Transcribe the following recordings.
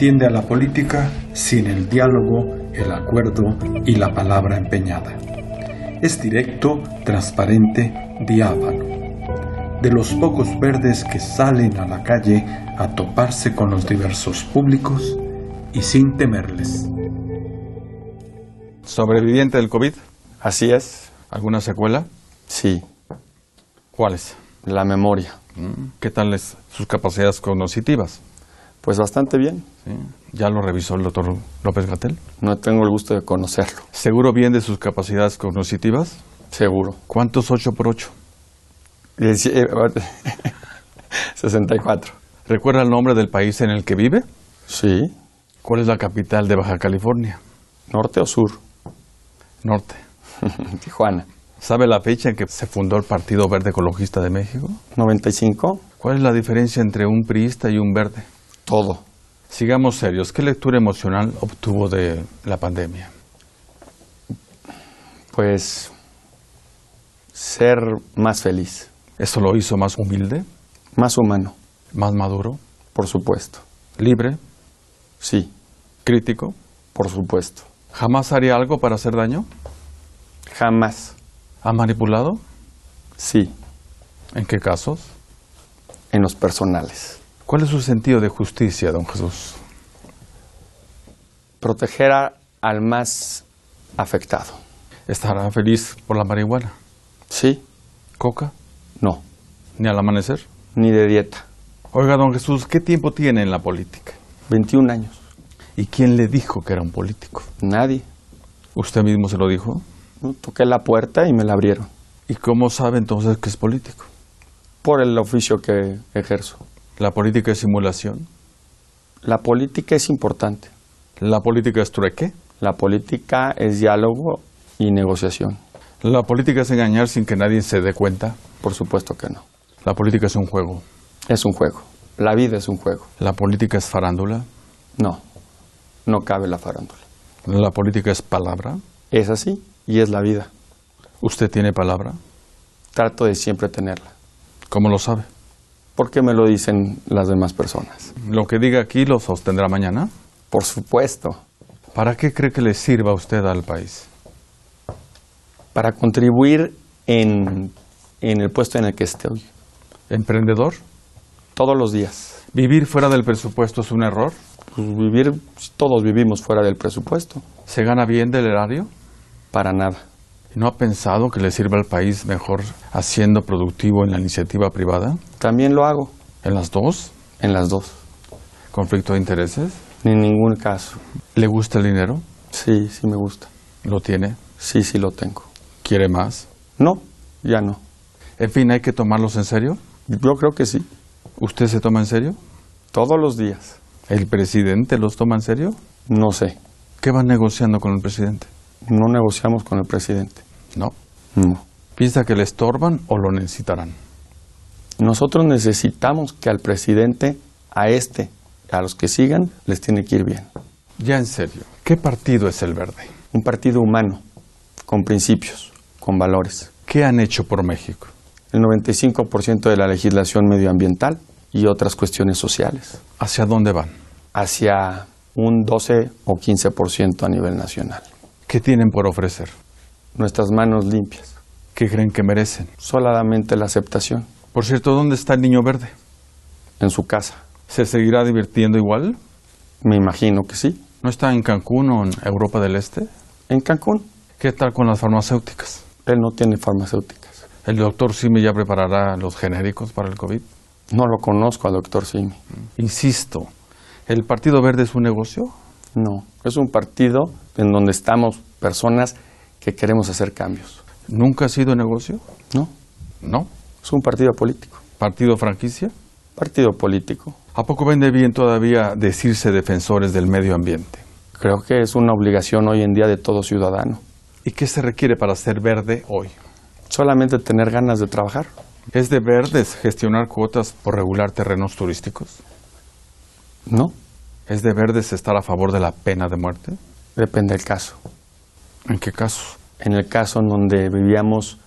entiende a la política sin el diálogo, el acuerdo y la palabra empeñada. Es directo, transparente, diáfano. De los pocos verdes que salen a la calle a toparse con los diversos públicos y sin temerles. ¿Sobreviviente del COVID? Así es. ¿Alguna secuela? Sí. ¿Cuáles? La memoria. ¿Qué tal es sus capacidades cognitivas? Pues bastante bien. ¿Sí? ¿Ya lo revisó el doctor López Gatel? No tengo el gusto de conocerlo. ¿Seguro bien de sus capacidades cognitivas? Seguro. ¿Cuántos 8 por 8? 64. ¿Recuerda el nombre del país en el que vive? Sí. ¿Cuál es la capital de Baja California? ¿Norte o sur? Norte. Tijuana. ¿Sabe la fecha en que se fundó el Partido Verde Ecologista de México? 95. ¿Cuál es la diferencia entre un priista y un verde? Todo. Sigamos serios. ¿Qué lectura emocional obtuvo de la pandemia? Pues ser más feliz. ¿Eso lo hizo más humilde? Más humano. ¿Más maduro? Por supuesto. ¿Libre? Sí. ¿Crítico? Por supuesto. ¿Jamás haría algo para hacer daño? Jamás. ¿Ha manipulado? Sí. ¿En qué casos? En los personales. ¿Cuál es su sentido de justicia, don Jesús? Proteger a, al más afectado. ¿Estará feliz por la marihuana? Sí. ¿Coca? No. ¿Ni al amanecer? Ni de dieta. Oiga, don Jesús, ¿qué tiempo tiene en la política? 21 años. ¿Y quién le dijo que era un político? Nadie. ¿Usted mismo se lo dijo? No, Toqué la puerta y me la abrieron. ¿Y cómo sabe entonces que es político? Por el oficio que ejerzo. ¿La política es simulación? La política es importante. ¿La política es trueque? La política es diálogo y negociación. ¿La política es engañar sin que nadie se dé cuenta? Por supuesto que no. ¿La política es un juego? Es un juego. La vida es un juego. ¿La política es farándula? No. No cabe la farándula. ¿La política es palabra? Es así y es la vida. ¿Usted tiene palabra? Trato de siempre tenerla. ¿Cómo lo sabe? Porque me lo dicen las demás personas. ¿Lo que diga aquí lo sostendrá mañana? Por supuesto. ¿Para qué cree que le sirva a usted al país? Para contribuir en, en el puesto en el que esté hoy. ¿Emprendedor? Todos los días. ¿Vivir fuera del presupuesto es un error? Pues vivir, todos vivimos fuera del presupuesto. ¿Se gana bien del erario? Para nada. ¿Y no ha pensado que le sirva al país mejor haciendo productivo en la iniciativa privada? También lo hago. ¿En las dos? En las dos. ¿Conflicto de intereses? En ningún caso. ¿Le gusta el dinero? Sí, sí me gusta. ¿Lo tiene? Sí, sí lo tengo. ¿Quiere más? No, ya no. En fin, ¿hay que tomarlos en serio? Yo creo que sí. ¿Usted se toma en serio? Todos los días. ¿El presidente los toma en serio? No sé. ¿Qué van negociando con el presidente? No negociamos con el presidente. No. No. ¿Piensa que le estorban o lo necesitarán? Nosotros necesitamos que al presidente, a este, a los que sigan, les tiene que ir bien. Ya en serio, ¿qué partido es el verde? Un partido humano, con principios, con valores. ¿Qué han hecho por México? El 95% de la legislación medioambiental y otras cuestiones sociales. ¿Hacia dónde van? Hacia un 12 o 15% a nivel nacional. ¿Qué tienen por ofrecer? Nuestras manos limpias. ¿Qué creen que merecen? Solamente la aceptación. Por cierto, ¿dónde está el niño verde? En su casa. ¿Se seguirá divirtiendo igual? Me imagino que sí. ¿No está en Cancún o en Europa del Este? En Cancún. ¿Qué tal con las farmacéuticas? Él no tiene farmacéuticas. ¿El doctor Simi ya preparará los genéricos para el COVID? No lo conozco al doctor Simi. Insisto, ¿el Partido Verde es un negocio? No, es un partido en donde estamos personas que queremos hacer cambios. ¿Nunca ha sido negocio? No, No. es un partido político. ¿Partido franquicia? Partido político. ¿A poco vende bien todavía decirse defensores del medio ambiente? Creo que es una obligación hoy en día de todo ciudadano. ¿Y qué se requiere para ser verde hoy? Solamente tener ganas de trabajar. ¿Es de verdes gestionar cuotas por regular terrenos turísticos? No, ¿Es de verdes estar a favor de la pena de muerte? depende del caso. ¿En qué casos? En el caso en donde vivíamos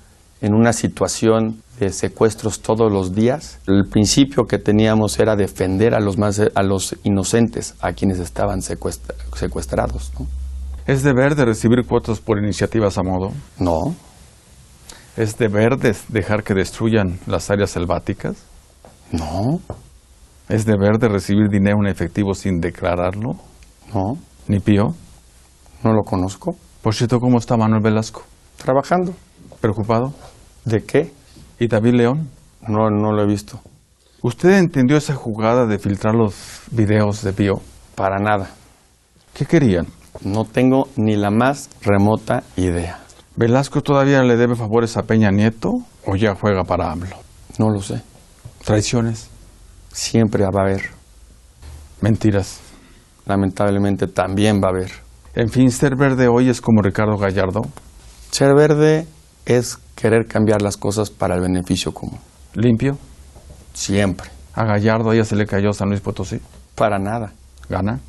en una situación de secuestros todos los días. El principio que teníamos era defender a los, más, a los inocentes, a quienes estaban secuestra- secuestrados. ¿no? ¿Es deber de recibir cuotas por iniciativas a modo? no, ¿Es deber de dejar que destruyan las áreas selváticas? no, ¿Es deber de recibir dinero en efectivo sin declararlo? no, ¿Ni pío? no lo conozco. Por cierto, ¿cómo está Manuel Velasco? Trabajando. ¿Preocupado? ¿De qué? ¿Y David León? No, no lo he visto. ¿Usted entendió esa jugada de filtrar los videos de Pío? Para nada. ¿Qué querían? No tengo ni la más remota idea. ¿Velasco todavía le debe favores a Peña Nieto o ya juega para AMLO? No lo sé. Traiciones, Siempre va a haber. mentiras. Lamentablemente también va a haber. En fin, ser verde hoy es como Ricardo Gallardo. Ser verde es querer cambiar las cosas para el beneficio común. Limpio. Siempre. A Gallardo ya se le cayó San Luis Potosí. Para nada. Gana.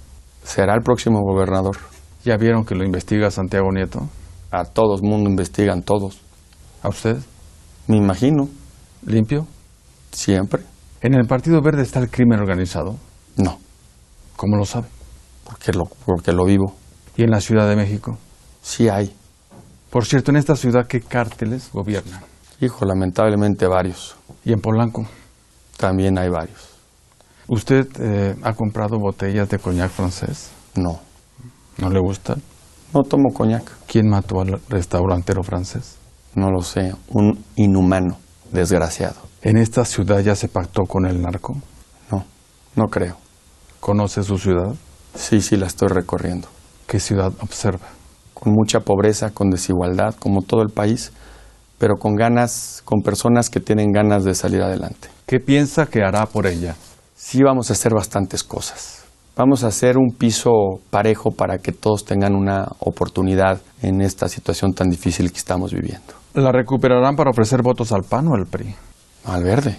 Será el próximo gobernador. ¿Ya vieron que lo investiga Santiago Nieto? A todos mundo investigan todos. ¿A usted? Me imagino. ¿Limpio? Siempre. ¿En el Partido Verde está el crimen organizado? No. ¿Cómo lo sabe? Porque lo, porque lo vivo. ¿Y en la Ciudad de México? Sí hay. Por cierto, en esta ciudad, ¿qué cárteles gobiernan? Hijo, lamentablemente varios. ¿Y en Polanco? También hay varios. ¿Usted eh, ha comprado botellas de coñac francés? No. ¿No le gustan? No tomo coñac. ¿Quién mató al restaurantero francés? No lo sé. Un inhumano. Desgraciado. ¿En esta ciudad ya se pactó con el narco? No. No creo. ¿Conoce su ciudad? Sí, sí, la estoy recorriendo. ¿Qué ciudad observa? Con mucha pobreza, con desigualdad, como todo el país, pero con ganas, con personas que tienen ganas de salir adelante. ¿Qué piensa que hará por ella? Sí vamos a hacer bastantes cosas. Vamos a hacer un piso parejo para que todos tengan una oportunidad en esta situación tan difícil que estamos viviendo. ¿La recuperarán para ofrecer votos al PAN o al PRI? Al verde.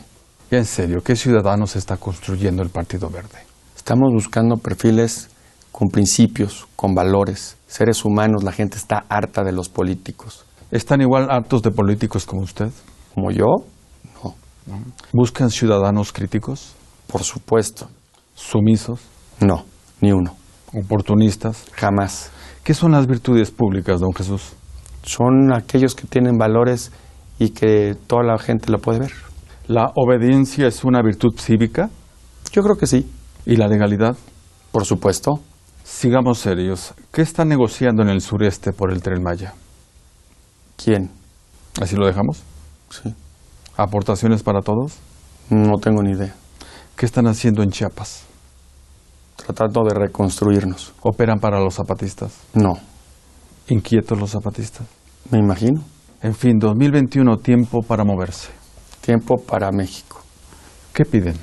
Y en serio, ¿qué ciudadanos está construyendo el Partido Verde? Estamos buscando perfiles con principios, con valores, seres humanos. La gente está harta de los políticos. ¿Están igual hartos de políticos como usted? Como yo, no, ¿Buscan ciudadanos críticos? por supuesto. ¿Sumisos? No, ni uno. ¿Oportunistas? Jamás. ¿Qué son las virtudes públicas, don Jesús? Son aquellos que tienen valores y que toda la gente lo puede ver. ¿La obediencia es una virtud cívica? Yo creo que sí, ¿Y la legalidad? por supuesto. Sigamos serios. ¿Qué están negociando en el sureste por el Tren Maya? ¿Quién? ¿Así lo dejamos? Sí. ¿Aportaciones para todos? No tengo ni idea. ¿Qué están haciendo en Chiapas? Tratando de reconstruirnos. ¿Operan para los zapatistas? No, ¿Inquietos los zapatistas? me imagino. En fin, 2021, tiempo para moverse. Tiempo para México. ¿Qué piden?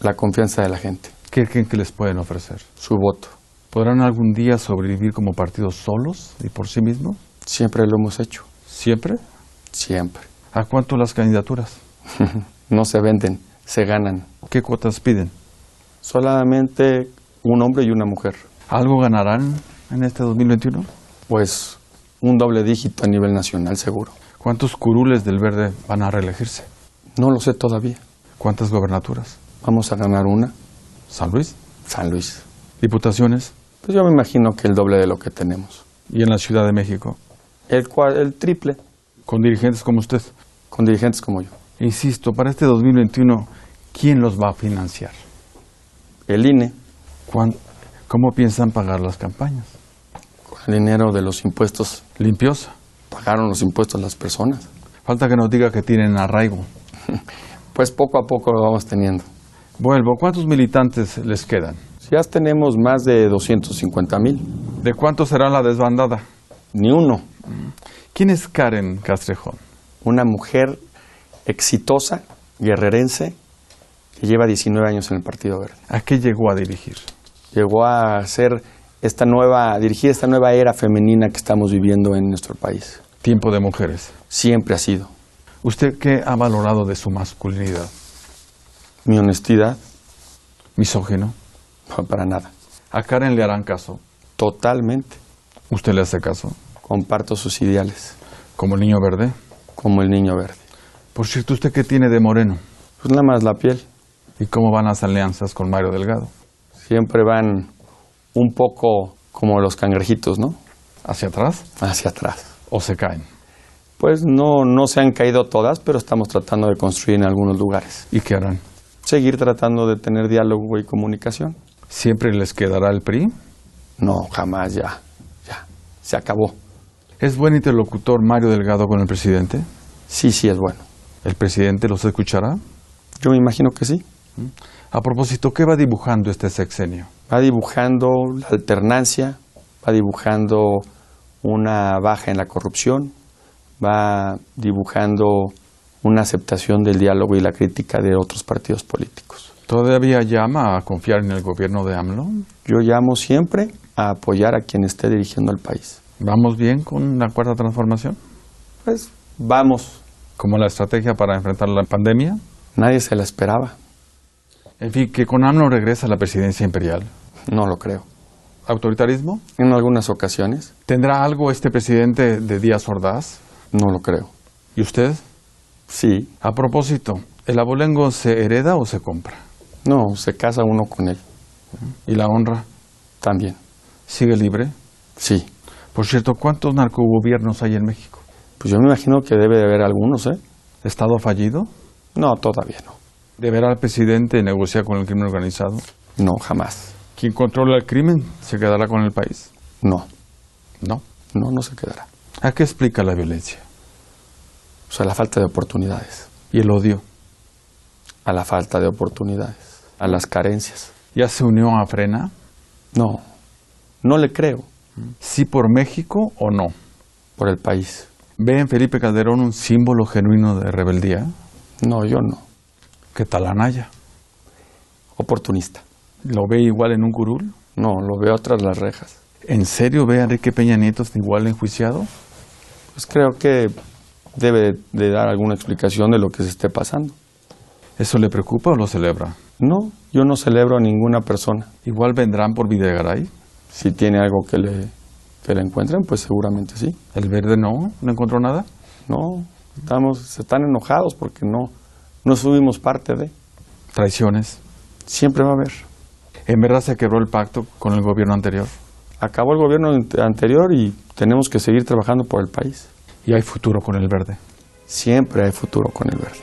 La confianza de la gente. ¿Qué creen que les pueden ofrecer? Su voto. ¿Podrán algún día sobrevivir como partidos solos y por sí mismos? Siempre lo hemos hecho. ¿Siempre? Siempre. ¿A cuánto las candidaturas? no se venden, se ganan. ¿Qué cuotas piden? Solamente un hombre y una mujer. ¿Algo ganarán en este 2021? Pues un doble dígito a nivel nacional seguro. ¿Cuántos curules del verde van a reelegirse? No lo sé todavía. ¿Cuántas gobernaturas? Vamos a ganar una. ¿San Luis? San Luis. ¿Diputaciones? Pues yo me imagino que el doble de lo que tenemos. ¿Y en la Ciudad de México? El, el triple, ¿Con dirigentes como usted? con dirigentes como yo. Insisto, para este 2021, ¿quién los va a financiar? El INE, ¿Cuán- ¿Cómo piensan pagar las campañas? con el dinero de los impuestos, ¿Limpiosa? pagaron los impuestos las personas. Falta que nos diga que tienen arraigo. Pues poco a poco lo vamos teniendo. Vuelvo, ¿cuántos militantes les quedan? Ya tenemos más de 250 mil. ¿De cuánto será la desbandada? Ni uno. ¿Quién es Karen Castrejón? Una mujer exitosa, guerrerense, que lleva 19 años en el Partido Verde. ¿A qué llegó a dirigir? Llegó a ser esta nueva, a dirigir esta nueva era femenina que estamos viviendo en nuestro país. Tiempo de mujeres. Siempre ha sido. ¿Usted qué ha valorado de su masculinidad? Mi honestidad, ¿Misógino? no, para nada. ¿A Karen le harán caso? Totalmente. ¿Usted le hace caso? Comparto sus ideales, ¿Como el niño verde? como el niño verde. Por cierto, ¿usted qué tiene de moreno? Pues nada más la piel. ¿Y cómo van las alianzas con Mario Delgado? Siempre van un poco como los cangrejitos, ¿no? ¿Hacia atrás Hacia atrás. o se caen? Pues no, no se han caído todas, pero estamos tratando de construir en algunos lugares. ¿Y qué harán? Seguir tratando de tener diálogo y comunicación. ¿Siempre les quedará el PRI? No, jamás ya. Ya. Se acabó. ¿Es buen interlocutor Mario Delgado con el presidente? Sí, sí es bueno. ¿El presidente los escuchará? Yo me imagino que sí. A propósito, ¿qué va dibujando este sexenio? Va dibujando la alternancia, va dibujando una baja en la corrupción, va dibujando una aceptación del diálogo y la crítica de otros partidos políticos. ¿Todavía llama a confiar en el gobierno de AMLO? Yo llamo siempre a apoyar a quien esté dirigiendo el país. ¿Vamos bien con la cuarta transformación? Pues vamos, ¿Como la estrategia para enfrentar la pandemia? nadie se la esperaba, En fin, que con AMLO regresa a la presidencia imperial. no lo creo. ¿Autoritarismo? En algunas ocasiones, ¿Tendrá algo este presidente de Díaz Ordaz? No lo creo. ¿Y usted? Sí, A propósito, ¿el abolengo se hereda o se compra? no, se casa uno con él, ¿Y la honra también. sigue libre? Sí, Por cierto, ¿cuántos narcogobiernos hay en México? pues yo me imagino que debe de haber algunos, ¿eh? ¿Estado fallido? No, todavía no. ¿Deberá el presidente negociar con el crimen organizado? No, jamás. ¿Quien controla el crimen se quedará con el país? No, No. no, no se quedará. ¿A qué explica la violencia? O sea, la falta de oportunidades, ¿Y el odio? a la falta de oportunidades, a las carencias. ¿Ya se unió a Frena? No, no le creo ¿Sí por México o no? por el país. ¿Ve en Felipe Calderón un símbolo genuino de rebeldía? No, yo no. ¿Qué tal Anaya? Oportunista. ¿Lo ve igual en un curul? No, lo veo tras las rejas. ¿En serio ve a Enrique Peña Nieto igual enjuiciado? Pues creo que debe de dar alguna explicación de lo que se esté pasando. ¿Eso le preocupa o lo celebra? No, yo no celebro a ninguna persona. ¿Igual vendrán por Videgaray? Si tiene algo que le, que le encuentren, pues seguramente sí. ¿El verde no? ¿No encontró nada? No, estamos, se están enojados porque no, no subimos parte de. ¿Traiciones? Siempre va a haber. ¿En verdad se quebró el pacto con el gobierno anterior? Acabó el gobierno ante- anterior y tenemos que seguir trabajando por el país. ¿Y hay futuro con el verde? Siempre hay futuro con el verde.